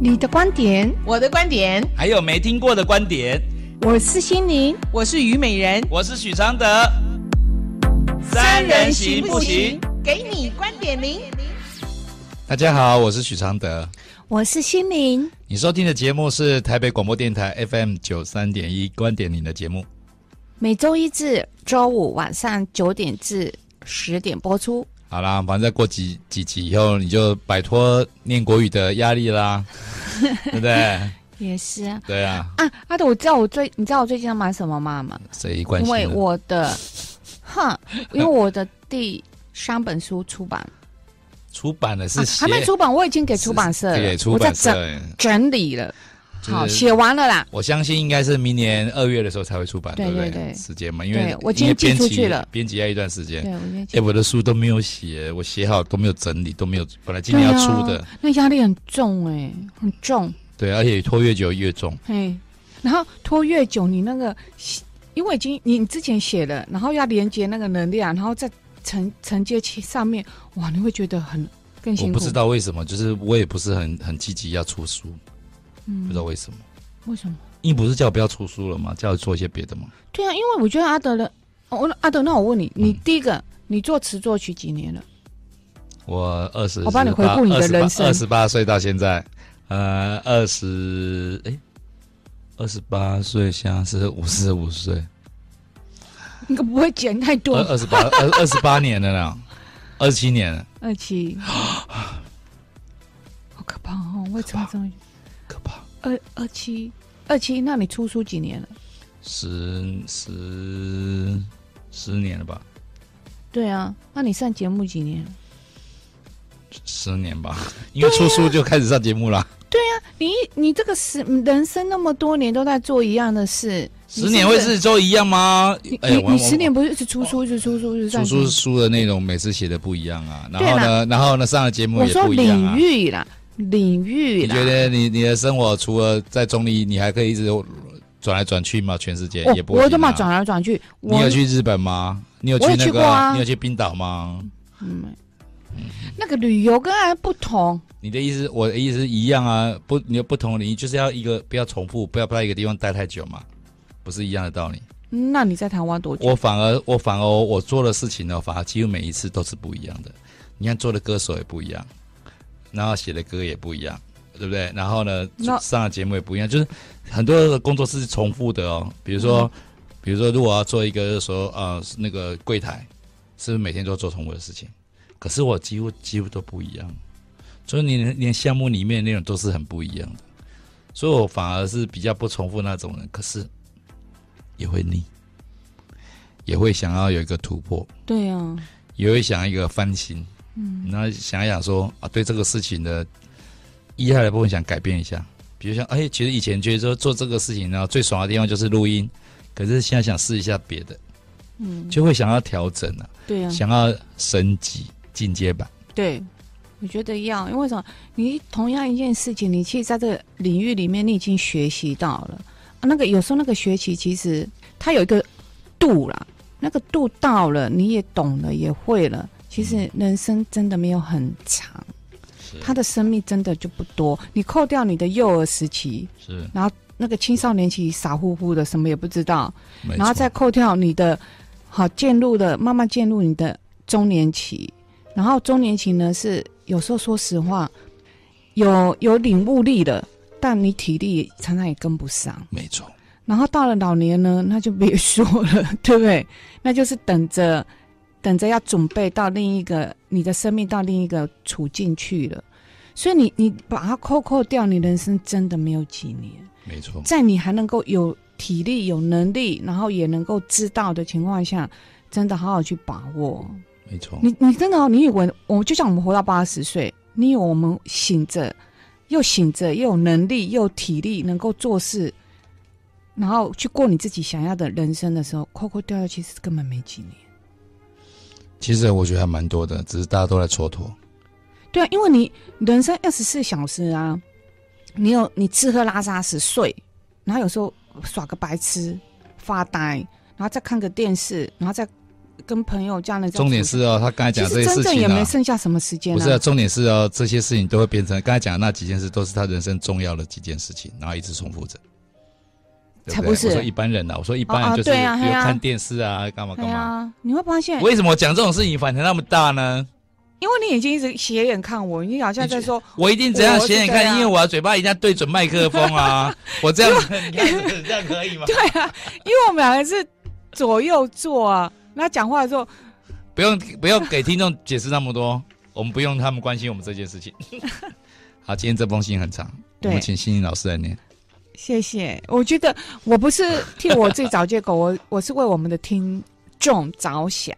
你的观点，我的观点，还有没听过的观点。我是心灵，我是虞美人，我是许常德。三人行不行？给你观点零。大家好，我是许常德，我是心灵。你收听的节目是台北广播电台 FM 九三点一观点零的节目，每周一至周五晚上九点至十点播出。好啦，反正再过几几集以后，你就摆脱念国语的压力啦，对不对？也是啊。对啊。啊，阿德，我知道我最，你知道我最近要买什么吗？谁关心？因为我的，哼，因为我的第三本书出版，出版的是、啊、还没出版，我已经给出版社了，给出版社整理了。就是、好，写完了啦。我相信应该是明年二月的时候才会出版，对，对不对？对时间嘛，因为我今天寄出去了，编辑要一段时间。对，我今天。哎，我的书都没有写，我写好都没有整理，都没有。本来今天要出的，啊、那压力很重哎、欸，很重。对，而且拖越久越重。嘿，然后拖越久，你那个因为已经你之前写了，然后要连接那个能量，然后再承承接其上面，哇，你会觉得很更辛苦。我不知道为什么，就是我也不是很很积极要出书，嗯，不知道为什么。为什么？你不是叫我不要出书了吗？叫我做一些别的吗？对啊，因为我觉得阿德的，我、哦、阿德，那我问你，你第一个，嗯、你作词作曲几年了？我二十，我帮你回顾你的人生，二十八岁到现在，呃，二十，哎，二十八岁，现在是五十五岁，应该不会减太多。二十八，二二十八年了呢，二十七年了，二七，好可怕哦！为什么这么可怕？二二七二七，那你出书几年了？十十十年了吧？对啊，那你上节目几年？十年吧，因为出书就开始上节目了。对呀、啊，你你这个十人生那么多年都在做一样的事，十年会是做一样吗？哎呀，你十年不是一直出书一直出书是出书书的内容每次写的不一样啊，然后呢，然后呢上了节目也不一样啊。领域啦。领域，你觉得你你的生活除了在中立，你还可以一直转来转去吗？全世界也不会、啊。我都嘛转来转去。你有去日本吗？你有去那个？啊、你有去冰岛吗？嗯，那个旅游跟还不同。你的意思，我的意思一样啊。不，你有不同的领域，就是要一个不要重复，不要不在一个地方待太久嘛，不是一样的道理。那你在台湾多久？我反而我反而我做的事情呢，反而几乎每一次都是不一样的。你看做的歌手也不一样。然后写的歌也不一样，对不对？然后呢，上的节目也不一样，就是很多的工作是重复的哦。比如说，嗯、比如说，如果要做一个说呃那个柜台，是不是每天都做重复的事情？可是我几乎几乎都不一样，所以你连项目里面的内容都是很不一样的。所以我反而是比较不重复那种人，可是也会腻，也会想要有一个突破。对呀、啊，也会想要一个翻新。嗯，然后想一想说啊，对这个事情的厉害的部分想改变一下，比如像哎，其实以前觉得说做这个事情呢，最爽的地方就是录音，可是现在想试一下别的，嗯，就会想要调整了，对啊，想要升级进阶版。对，我觉得要，因为什么？你同样一件事情，你其实在这个领域里面，你已经学习到了啊。那个有时候那个学习其实它有一个度啦，那个度到了，你也懂了，也会了。其实人生真的没有很长，他的生命真的就不多。你扣掉你的幼儿时期，是，然后那个青少年期傻乎乎的，什么也不知道，然后再扣掉你的，好渐入的，慢慢渐入你的中年期，然后中年期呢是有时候说实话，有有领悟力的，但你体力常常也跟不上，没错。然后到了老年呢，那就别说了，对不对？那就是等着。等着要准备到另一个你的生命到另一个处境去了，所以你你把它扣扣掉，你人生真的没有几年。没错，在你还能够有体力、有能力，然后也能够知道的情况下，真的好好去把握。没错，你你真的哦，你以为我就像我们活到八十岁，你以为我们醒着又醒着又有能力又有体力能够做事，然后去过你自己想要的人生的时候，扣扣掉掉，其实根本没几年。其实我觉得还蛮多的，只是大家都在蹉跎。对啊，因为你人生二十四小时啊，你有你吃喝拉撒睡睡，然后有时候耍个白痴发呆，然后再看个电视，然后再跟朋友家人。重点是哦，他刚才讲这些事情、啊、真正也没剩下什么时间、啊。不是、啊，重点是哦，这些事情都会变成刚才讲的那几件事，都是他人生重要的几件事情，然后一直重复着。才不是！我说一般人呐、啊，我说一般人就是比如看电视啊，干嘛干嘛。你会发现，为什么讲这种事情反弹那么大呢？因为你眼睛一直斜眼看我，你好像在说，我一定怎样斜眼看，因为我的嘴巴一定要对准麦克风啊。我这样，你看这样可以吗？对啊，因为我们两个是左右坐啊，那讲话的时候，不用不用给听众解释那么多，我们不用他们关心我们这件事情。好，今天这封信很长，我们请欣欣老师来念。谢谢，我觉得我不是替我自己找借口，我 我是为我们的听众着想。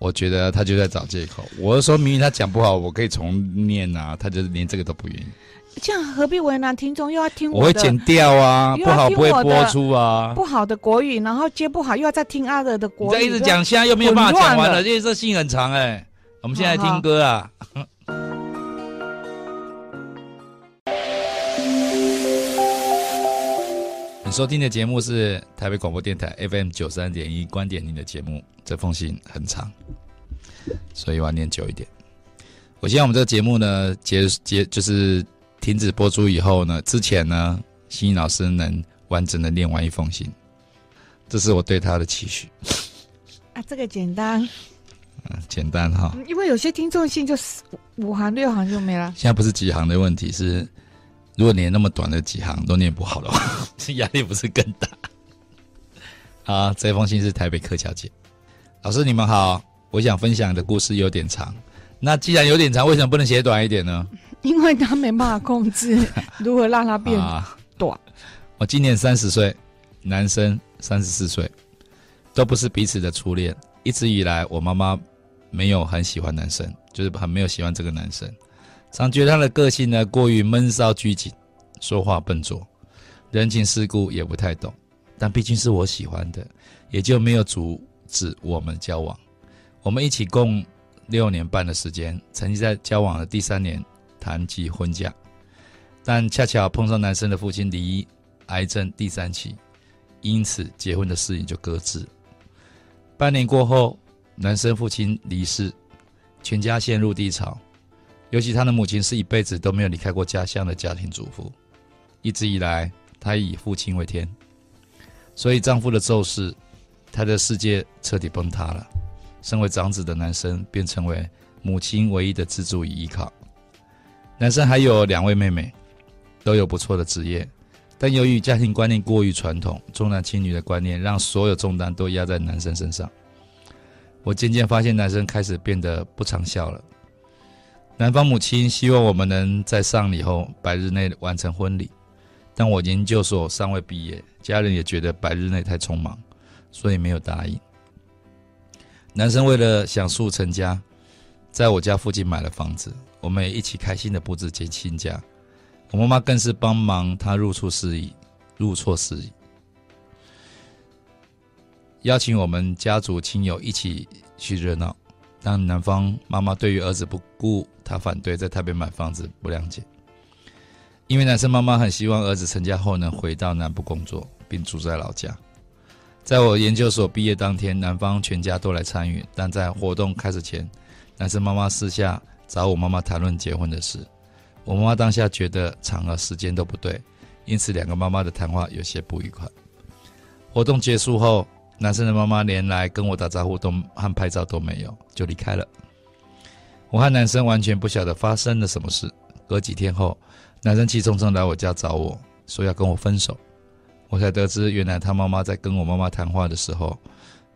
我觉得他就在找借口。我是说明明他讲不好，我可以重念啊，他就是连这个都不愿意。这样何必为难听众？又要听我，我会剪掉啊，不好不会播出啊。不好的国语，然后接不好又要再听阿德的国语。你再一直讲，现在又没有办法讲完了，因为这信很长哎、欸。我们现在来听歌啊。好好你收听的节目是台北广播电台 FM 九三点一，观点您的节目。这封信很长，所以我要念久一点。我希望我们这个节目呢，结结就是停止播出以后呢，之前呢，欣欣老师能完整的念完一封信，这是我对他的期许。啊，这个简单。嗯，简单哈。因为有些听众信就是五行六行就没了。现在不是几行的问题，是。如果连那么短的几行都念不好的话，这 压力不是更大？好，这封信是台北柯小姐，老师你们好，我想分享的故事有点长，那既然有点长，为什么不能写短一点呢？因为他没办法控制 如何让它变短。啊、我今年三十岁，男生三十四岁，都不是彼此的初恋。一直以来，我妈妈没有很喜欢男生，就是很没有喜欢这个男生。常觉得他的个性呢，过于闷骚拘谨，说话笨拙，人情世故也不太懂。但毕竟是我喜欢的，也就没有阻止我们交往。我们一起共六年半的时间，曾经在交往的第三年谈及婚嫁，但恰巧碰上男生的父亲离异癌症第三期，因此结婚的事情就搁置。半年过后，男生父亲离世，全家陷入低潮。尤其他的母亲是一辈子都没有离开过家乡的家庭主妇，一直以来她以父亲为天，所以丈夫的骤逝，她的世界彻底崩塌了。身为长子的男生便成为母亲唯一的支柱与依靠。男生还有两位妹妹，都有不错的职业，但由于家庭观念过于传统，重男轻女的观念让所有重担都压在男生身上。我渐渐发现男生开始变得不常笑了。男方母亲希望我们能在丧礼后百日内完成婚礼，但我研究所尚未毕业，家人也觉得百日内太匆忙，所以没有答应。男生为了想速成家，在我家附近买了房子，我们也一起开心的布置接亲家。我妈妈更是帮忙他入厝事宜，入错事宜，邀请我们家族亲友一起去热闹。但男方妈妈对于儿子不顾他反对在台北买房子不谅解，因为男生妈妈很希望儿子成家后能回到南部工作，并住在老家。在我研究所毕业当天，男方全家都来参与，但在活动开始前，男生妈妈私下找我妈妈谈论结婚的事。我妈妈当下觉得场合时间都不对，因此两个妈妈的谈话有些不愉快。活动结束后。男生的妈妈连来跟我打招呼都和拍照都没有，就离开了。我和男生完全不晓得发生了什么事。隔几天后，男生气冲冲来我家找我说要跟我分手，我才得知原来他妈妈在跟我妈妈谈话的时候，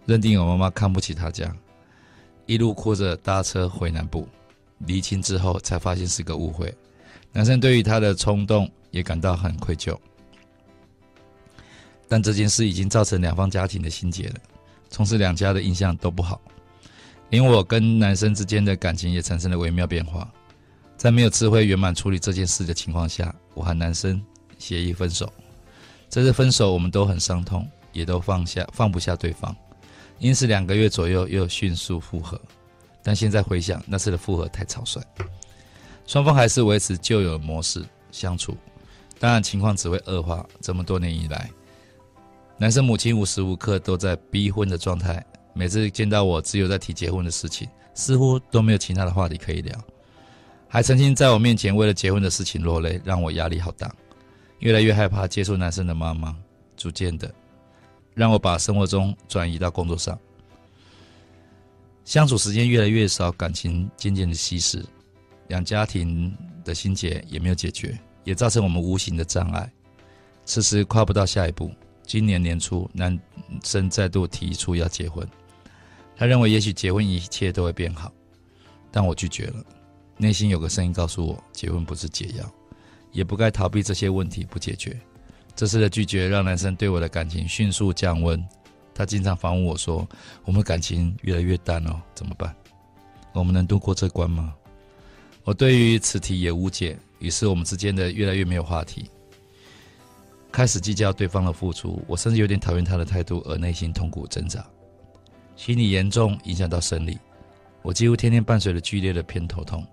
认定我妈妈看不起他家，一路哭着搭车回南部。离亲之后才发现是个误会，男生对于他的冲动也感到很愧疚。但这件事已经造成两方家庭的心结了，从此两家的印象都不好，连我跟男生之间的感情也产生了微妙变化。在没有智慧圆满处理这件事的情况下，我和男生协议分手。这次分手我们都很伤痛，也都放下放不下对方，因此两个月左右又迅速复合。但现在回想那次的复合太草率，双方还是维持旧有模式相处，当然情况只会恶化。这么多年以来。男生母亲无时无刻都在逼婚的状态，每次见到我，只有在提结婚的事情，似乎都没有其他的话题可以聊。还曾经在我面前为了结婚的事情落泪，让我压力好大，越来越害怕接触男生的妈妈，逐渐的让我把生活中转移到工作上，相处时间越来越少，感情渐渐的稀释，两家庭的心结也没有解决，也造成我们无形的障碍，迟迟跨不到下一步。今年年初，男生再度提出要结婚，他认为也许结婚一切都会变好，但我拒绝了。内心有个声音告诉我，结婚不是解药，也不该逃避这些问题不解决。这次的拒绝让男生对我的感情迅速降温。他经常反问我说：“我们感情越来越淡哦，怎么办？我们能度过这关吗？”我对于此题也无解，于是我们之间的越来越没有话题，开始计较对方的付出。我甚至有点讨厌他的态度，而内心痛苦挣扎，心理严重影响到生理。我几乎天天伴随着剧烈的偏头痛。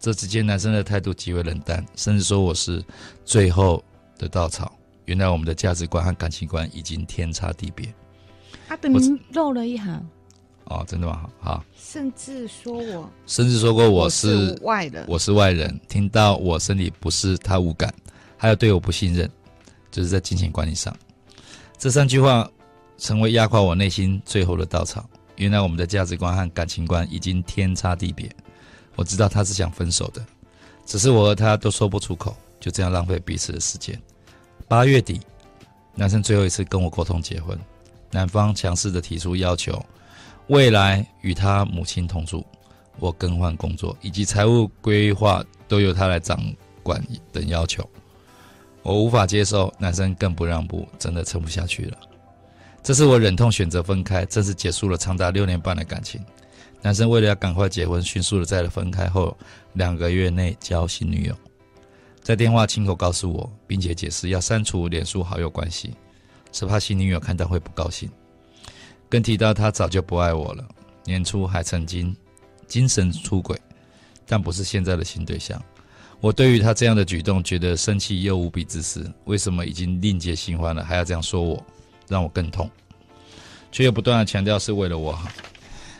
这之间，男生的态度极为冷淡，甚至说我是最后的稻草。原来我们的价值观和感情观已经天差地别。他等于漏了一行。哦，真的吗？好。甚至说我，甚至说过我是，我是外人，我是外人。听到我身体不适，他无感，还有对我不信任，就是在金钱管理上。这三句话成为压垮我内心最后的稻草。原来我们的价值观和感情观已经天差地别。我知道他是想分手的，只是我和他都说不出口，就这样浪费彼此的时间。八月底，男生最后一次跟我沟通结婚，男方强势的提出要求，未来与他母亲同住，我更换工作以及财务规划都由他来掌管等要求，我无法接受，男生更不让步，真的撑不下去了。这次我忍痛选择分开，正式结束了长达六年半的感情。男生为了要赶快结婚，迅速的在了分开后两个月内交新女友，在电话亲口告诉我，并且解释要删除脸书好友关系，是怕新女友看到会不高兴。更提到他早就不爱我了，年初还曾经精神出轨，但不是现在的新对象。我对于他这样的举动觉得生气又无比自私，为什么已经另结新欢了还要这样说我，让我更痛，却又不断的强调是为了我好。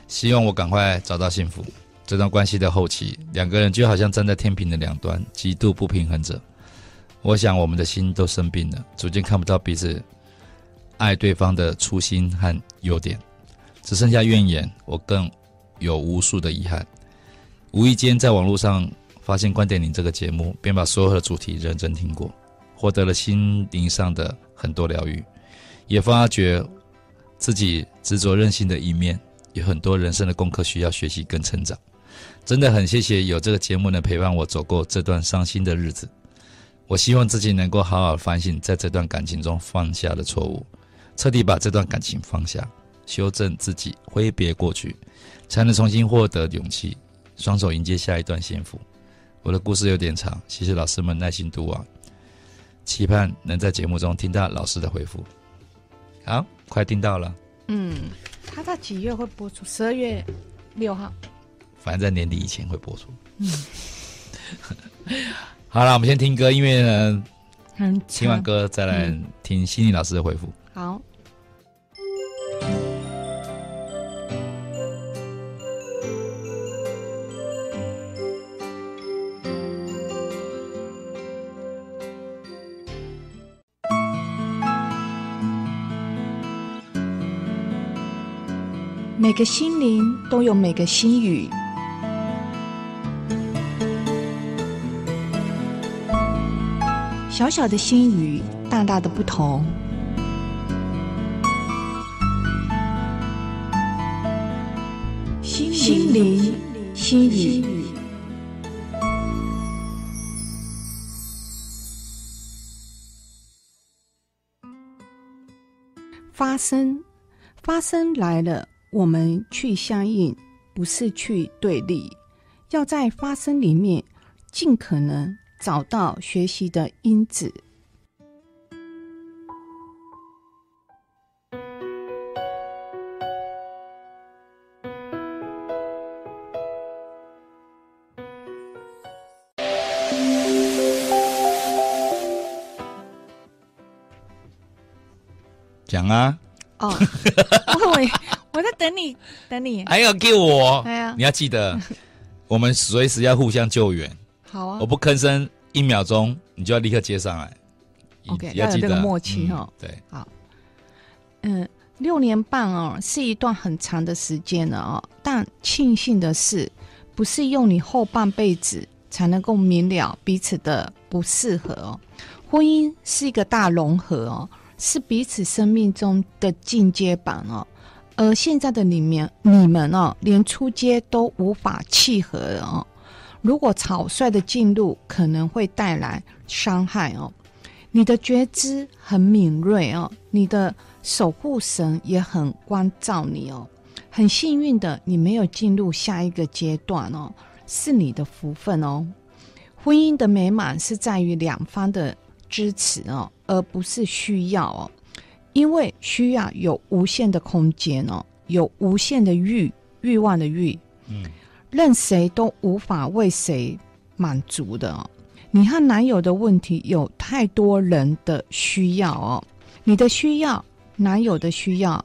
希望我赶快找到幸福。这段关系的后期，两个人就好像站在天平的两端，极度不平衡着。我想我们的心都生病了，逐渐看不到彼此爱对方的初心和优点，只剩下怨言。我更有无数的遗憾。无意间在网络上发现《观点零》这个节目，便把所有的主题认真听过，获得了心灵上的很多疗愈，也发觉自己执着任性的一面。有很多人生的功课需要学习跟成长，真的很谢谢有这个节目能陪伴我走过这段伤心的日子。我希望自己能够好好反省，在这段感情中犯下的错误，彻底把这段感情放下，修正自己，挥别过去，才能重新获得勇气，双手迎接下一段幸福。我的故事有点长，谢谢老师们耐心读完，期盼能在节目中听到老师的回复。好，快听到了。嗯，他在几月会播出？十二月六号，反正在年底以前会播出。嗯，好了，我们先听歌，因为呢，嗯，听完歌再来听心理老师的回复。好。每个心灵都有每个心语，小小的心语，大大的不同。心灵心语，发生，发生来了。我们去相应，不是去对立，要在发生里面尽可能找到学习的因子。讲啊！哦，我以为。等你，等你。还要给我？哎呀，你要记得，我们随时要互相救援。好啊，我不吭声一秒钟，你就要立刻接上来。OK，要有这个默契哦。对，好。嗯，六年半哦，是一段很长的时间了哦。但庆幸的是，不是用你后半辈子才能够明了彼此的不适合哦。婚姻是一个大融合哦，是彼此生命中的进阶版哦。而现在的你们，你们哦，连出街都无法契合哦。如果草率的进入，可能会带来伤害哦。你的觉知很敏锐哦，你的守护神也很关照你哦。很幸运的，你没有进入下一个阶段哦，是你的福分哦。婚姻的美满是在于两方的支持哦，而不是需要哦。因为需要有无限的空间哦，有无限的欲欲望的欲，嗯，任谁都无法为谁满足的哦。你和男友的问题有太多人的需要哦，你的需要，男友的需要，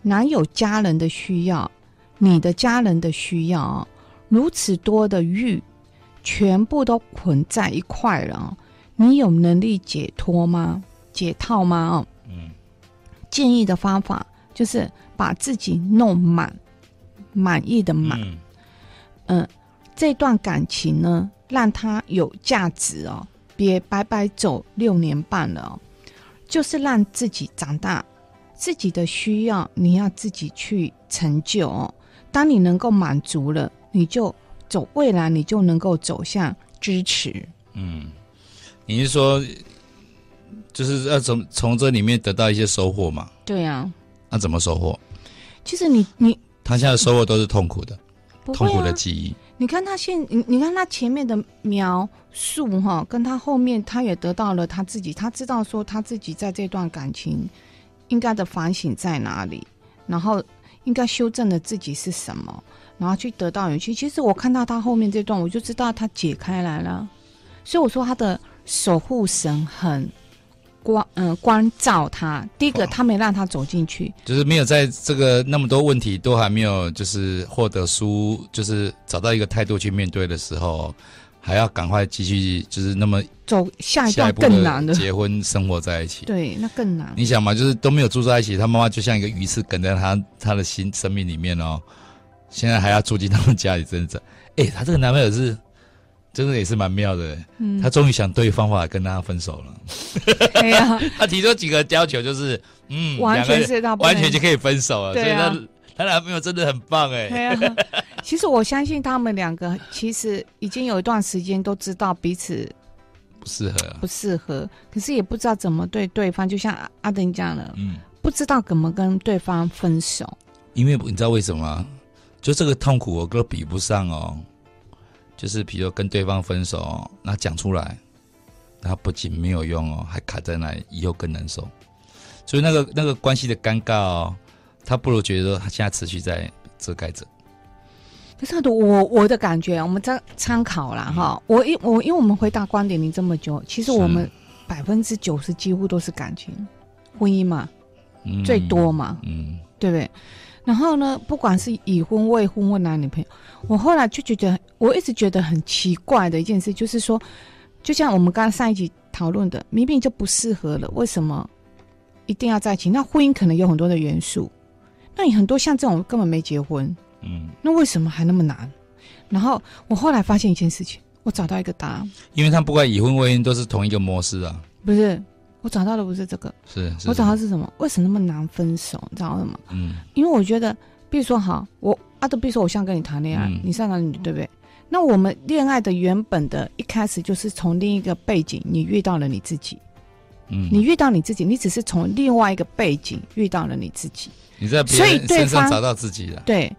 男友家人的需要，你的家人的需要哦，如此多的欲，全部都捆在一块了哦。你有能力解脱吗？解套吗？哦，嗯，建议的方法就是把自己弄满，满意的满，嗯，呃，这段感情呢，让它有价值哦，别白白走六年半了哦，就是让自己长大，自己的需要你要自己去成就哦。当你能够满足了，你就走未来，你就能够走向支持。嗯，你是说，就是要从从这里面得到一些收获嘛？对呀。那怎么收获？其实你你他现在收获都是痛苦的，啊、痛苦的记忆。你看他现你你看他前面的描述哈，跟他后面他也得到了他自己，他知道说他自己在这段感情应该的反省在哪里，然后应该修正的自己是什么，然后去得到勇气。其实我看到他后面这段，我就知道他解开来了，所以我说他的守护神很。关嗯，关照他。第一个，他没让他走进去，就是没有在这个那么多问题都还没有，就是获得书，就是找到一个态度去面对的时候，还要赶快继续，就是那么走下一段更难的结婚生活在一起。对，那更难。你想嘛，就是都没有住在一起，他妈妈就像一个鱼刺梗在他他的心生命里面哦。现在还要住进他们家里，真的，哎，他这个男朋友是。真的也是蛮妙的，嗯，他终于想对方法跟他分手了。对呀，他提出几个要求，就是嗯，完全是他完全就可以分手了。对啊，所以他他男朋友真的很棒哎。对啊，其实我相信他们两个其实已经有一段时间都知道彼此不适合，不适合，可是也不知道怎么对对方。就像阿登讲了，嗯，不知道怎么跟对方分手。因为你知道为什么吗？就这个痛苦，我都比不上哦。就是比如跟对方分手，那讲出来，他不仅没有用哦，还卡在那里，以后更难受。所以那个那个关系的尴尬哦，他不如觉得说他现在持续在遮盖着。可是我我的感觉，我们在参考啦哈。我因我因为我们回答观点你这么久，其实我们百分之九十几乎都是感情婚姻嘛，嗯、最多嘛，嗯，对不对？然后呢，不管是已婚、未婚或男女朋友，我后来就觉得，我一直觉得很奇怪的一件事，就是说，就像我们刚刚上一集讨论的，明明就不适合了，为什么一定要在一起？那婚姻可能有很多的元素，那你很多像这种根本没结婚，嗯，那为什么还那么难？然后我后来发现一件事情，我找到一个答案，因为他不管已婚未婚都是同一个模式啊，不是。我找到的不是这个，是，是我找到是什么？为什么那么难分手？你知道吗？嗯，因为我觉得，比如说，好，我啊，都比如说，我想跟你谈恋爱，嗯、你上哪里，对不对？那我们恋爱的原本的一开始就是从另一个背景，你遇到了你自己，嗯，你遇到你自己，你只是从另外一个背景遇到了你自己，你在别人身上找到自己了，对，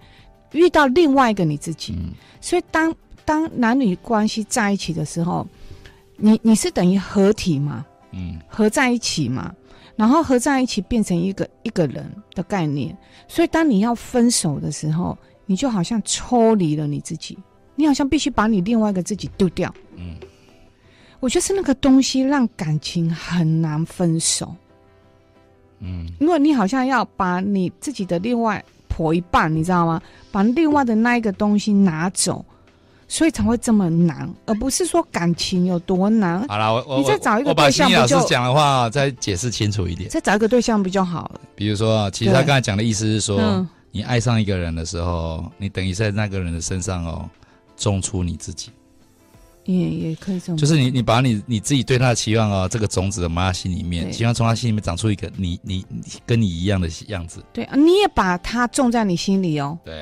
遇到另外一个你自己，嗯、所以当当男女关系在一起的时候，你你是等于合体吗？嗯，合在一起嘛，然后合在一起变成一个一个人的概念。所以当你要分手的时候，你就好像抽离了你自己，你好像必须把你另外一个自己丢掉。嗯，我觉得是那个东西让感情很难分手。嗯，因为你好像要把你自己的另外婆一半，你知道吗？把另外的那一个东西拿走，所以才会这么难，而不是说感情有多难。好了，我我你再找一个对象老师讲的话再解释清楚一点。再找一个对象比较好。比如说，其实他刚才讲的意思是说，嗯你爱上一个人的时候，你等于在那个人的身上哦，种出你自己。也也可以这么，就是你，你把你你自己对他的期望哦，这个种子埋在心里面，对希望从他心里面长出一个你你你跟你一样的样子。对啊，你也把它种在你心里哦。对，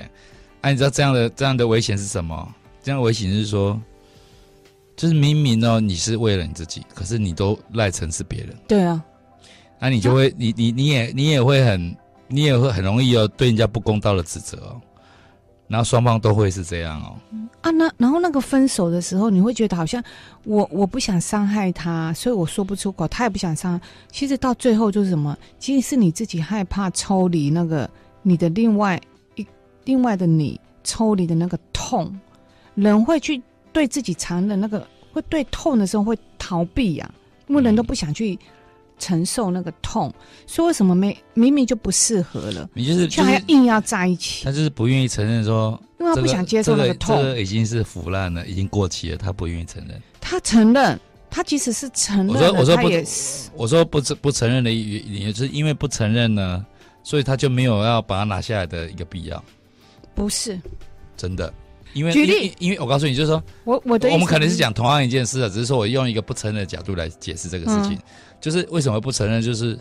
哎、啊，你知道这样的这样的危险是什么？这样的危险是说，就是明明哦，你是为了你自己，可是你都赖成是别人。对啊，那、啊、你就会，你你你也你也会很，你也会很容易哦，对人家不公道的指责哦。然后双方都会是这样哦。啊，那然后那个分手的时候，你会觉得好像我我不想伤害他，所以我说不出口，他也不想伤害。其实到最后就是什么？其实是你自己害怕抽离那个你的另外一另外的你抽离的那个痛，人会去对自己残忍，那个会对痛的时候会逃避呀、啊，因为人都不想去。承受那个痛，说为什么没明明就不适合了，你就是却还硬要在一起？他就是不愿意承认说，因为他不想接受那个痛，这已经是腐烂了，已经过期了，他不愿意承认。他承认，他即使是承认，我说我说不，是我说不不承认的原因，就是因为不承认呢，所以他就没有要把它拿下来的一个必要。不是，真的。因为举例因为，我告诉你，就是说，我我的我们可能是讲同样一件事啊，只是说我用一个不承认的角度来解释这个事情。嗯、就是为什么不承认？就是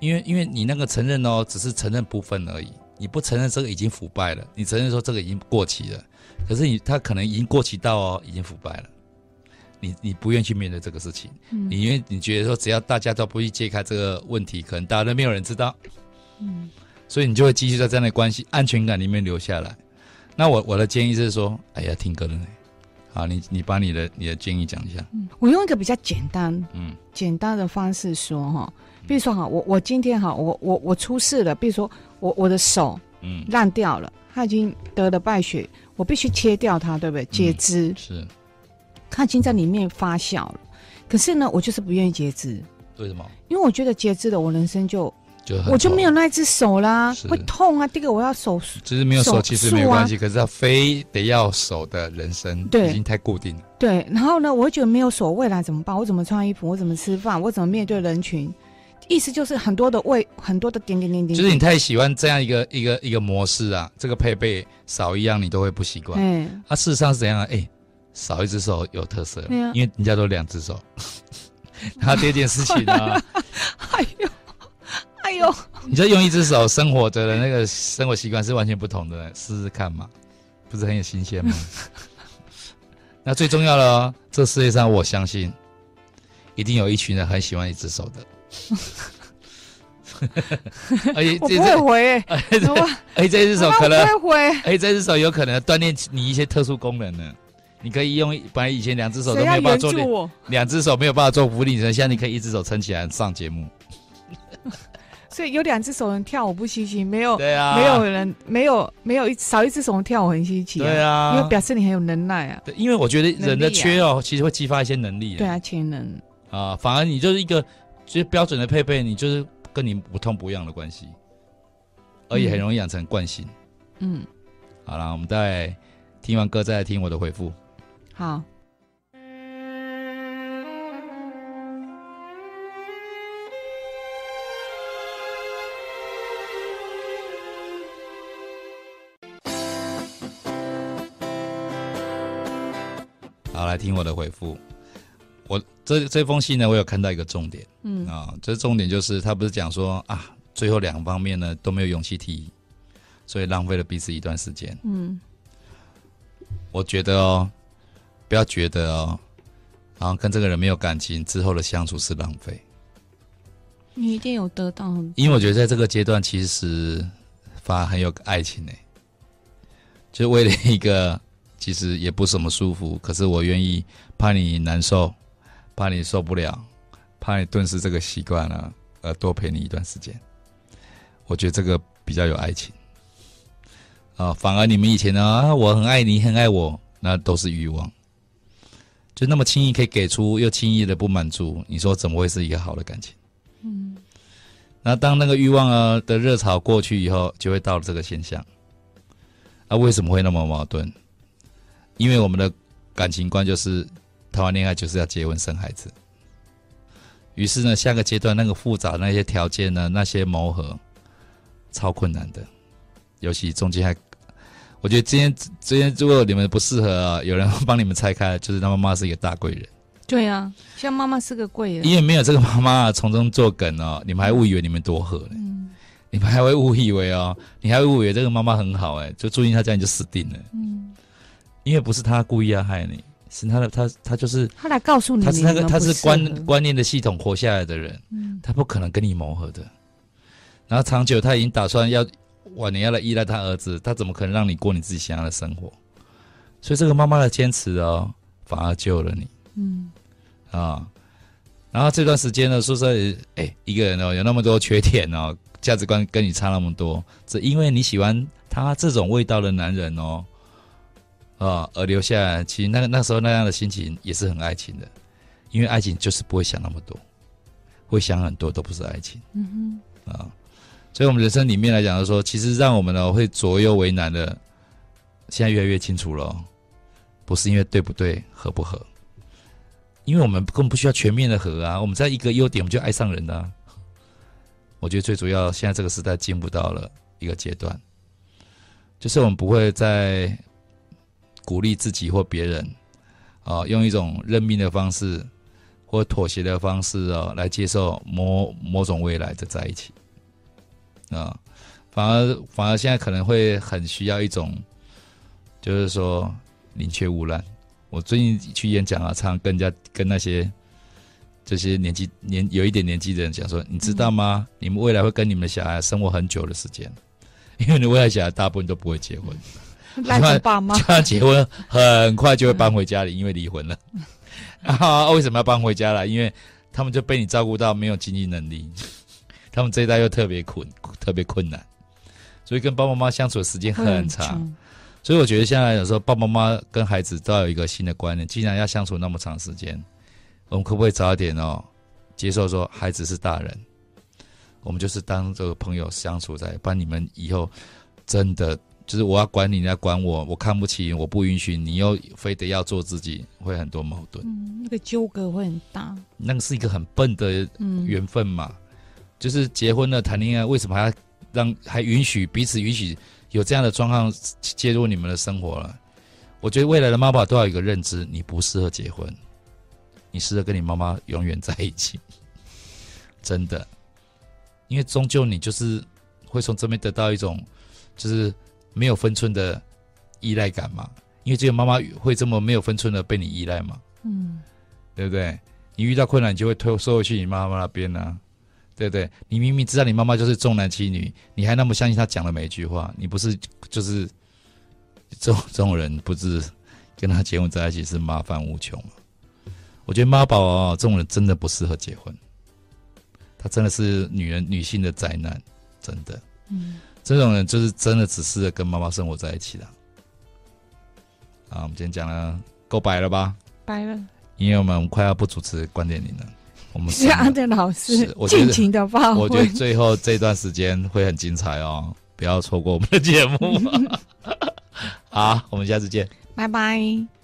因为因为你那个承认哦，只是承认部分而已。你不承认这个已经腐败了，你承认说这个已经过期了，可是你他可能已经过期到哦，已经腐败了。你你不愿意去面对这个事情，嗯、你因为你觉得说只要大家都不去揭开这个问题，可能大家都没有人知道，嗯，所以你就会继续在这样的关系安全感里面留下来。那我我的建议是说，哎呀，听歌的呢。好，你你把你的你的建议讲一下。嗯，我用一个比较简单，嗯，简单的方式说哈，比如说哈，我我今天哈，我我我出事了，比如说我我的手嗯烂掉了，它已经得了败血，我必须切掉它，对不对？截肢，嗯，是，它已经在里面发酵了。可是呢，我就是不愿意截肢。为什么？因为我觉得截肢了，我人生就。我就没有那只手啦，会痛啊！第一个我要手，其实没有手其实没有关系，可是他非得要手的人生，对，已经太固定了。对，然后呢，我会觉得没有手，未来怎么办？我怎么穿衣服？我怎么吃饭？我怎么面对人群？意思就是很多的为很多的点点点点。就是你太喜欢这样一个一个一个模式啊，这个配备少一样你都会不习惯。嗯，啊，事实上是怎样啊？哎，少一只手有特色，因为人家都两只手。然后第二件事情呢？哎呦。哎呦，你就用一只手生活着的那个生活习惯是完全不同的，试试看嘛，不是很有新鲜吗？那最重要的哦，这世界上我相信，一定有一群人很喜欢一只手的。而且这只我不会回，哎，这只手可能哎，这只手有可能锻炼你一些特殊功能呢。你可以用，本来以前两只手都没有办法做，两只手没有办法做伏地挺身，现在你可以一只手撑起来上节目。所以有两只手能跳舞不稀奇，没有，对啊，没有人没有没有一少一只手能跳舞很稀奇，啊，对啊，因为表示你很有能耐啊。对，因为我觉得人的缺哦，啊、其实会激发一些能力。对啊，潜能啊，反而你就是一个就是标准的配备，你就是跟你不痛不痒的关系，而且很容易养成惯性。嗯，好了，我们再听完歌再来听我的回复。好。好，来听我的回复。我这这封信呢，我有看到一个重点，嗯啊，这重点就是他不是讲说啊，最后两方面呢都没有勇气提，所以浪费了彼此一段时间。嗯，我觉得哦，不要觉得哦，然后跟这个人没有感情之后的相处是浪费。你一定有得到，因为我觉得在这个阶段其实反而很有爱情呢，就是为了一个。其实也不怎么舒服，可是我愿意，怕你难受，怕你受不了，怕你顿时这个习惯了，呃，多陪你一段时间。我觉得这个比较有爱情啊，反而你们以前呢，啊，我很爱你，很爱我，那都是欲望，就那么轻易可以给出，又轻易的不满足，你说怎么会是一个好的感情？嗯，那当那个欲望啊的热潮过去以后，就会到了这个现象。啊，为什么会那么矛盾？因为我们的感情观就是谈完恋爱就是要结婚生孩子。于是呢，下个阶段那个复杂那些条件呢，那些磨合超困难的，尤其中间还，我觉得今天今天如果你们不适合啊，有人帮你们拆开，就是他妈妈是一个大贵人。对啊，像妈妈是个贵人，因为没有这个妈妈从中作梗哦，你们还误以为你们多合呢。你们还会误以为哦，你还会误以为这个妈妈很好哎，就注意他这样就死定了。嗯，因为不是他故意要害你。是他的，他他就是他来告诉你，他是那个他是观观念的系统活下来的人，嗯，他不可能跟你磨合的。然后长久他已经打算要晚年要来依赖他儿子，他怎么可能让你过你自己想要的生活？所以这个妈妈的坚持哦，反而救了你，嗯啊。然后这段时间呢，说说哎，一个人哦有那么多缺点哦，价值观跟你差那么多，只因为你喜欢他这种味道的男人哦。啊、哦，而留下来，其实那个那时候那样的心情也是很爱情的，因为爱情就是不会想那么多，会想很多都不是爱情。嗯哼，啊、哦，所以我们人生里面来讲，说其实让我们呢会左右为难的，现在越来越清楚了，不是因为对不对合不合，因为我们根本不需要全面的合啊，我们在一个优点我们就爱上人了、啊。我觉得最主要现在这个时代进步到了一个阶段，就是我们不会再。鼓励自己或别人，啊，用一种认命的方式或妥协的方式啊，来接受某某种未来的在一起，啊，反而反而现在可能会很需要一种，就是说宁缺毋滥。我最近去演讲啊，常常跟人家跟那些这些年纪年有一点年纪的人讲说，你知道吗？你们未来会跟你们的小孩生活很久的时间，因为你未来小孩大部分都不会结婚。赖着爸妈，他结婚很快就会搬回家里，因为离婚了。啊，为什么要搬回家了？因为他们就被你照顾到没有经济能力，他们这一代又特别困，特别困难，所以跟爸爸妈妈相处的时间很长。所以我觉得现在有时候爸爸妈妈跟孩子都要有一个新的观念，既然要相处那么长时间，我们可不可以早一点哦，接受说孩子是大人，我们就是当这个朋友相处在，不然你们以后真的。就是我要管你，你要管我，我看不起，我不允许，你又非得要做自己，会很多矛盾。嗯，那个纠葛会很大。那个是一个很笨的缘分嘛，嗯、就是结婚了谈恋爱，为什么还要让还允许彼此允许有这样的状况介入你们的生活了？我觉得未来的妈妈都要有一个认知，你不适合结婚，你适合跟你妈妈永远在一起，真的，因为终究你就是会从这边得到一种，就是。没有分寸的依赖感嘛？因为只有妈妈会这么没有分寸的被你依赖嘛？嗯，对不对？你遇到困难，你就会推收回去你妈妈那边呢、啊？对不对？你明明知道你妈妈就是重男轻女，你还那么相信她讲的每一句话，你不是就是 这种这种人，不是跟她结婚在一起是麻烦无穷吗？我觉得妈宝啊，这种人真的不适合结婚，她真的是女人女性的灾难，真的。嗯。这种人就是真的只适合跟妈妈生活在一起的。啊，我们今天讲了够白了吧？白了。因为我们快要不主持观点零了，我们是安德老师尽情的发挥。我觉得最后这段时间会很精彩哦，不要错过我们的节目。好，我们下次见，拜拜。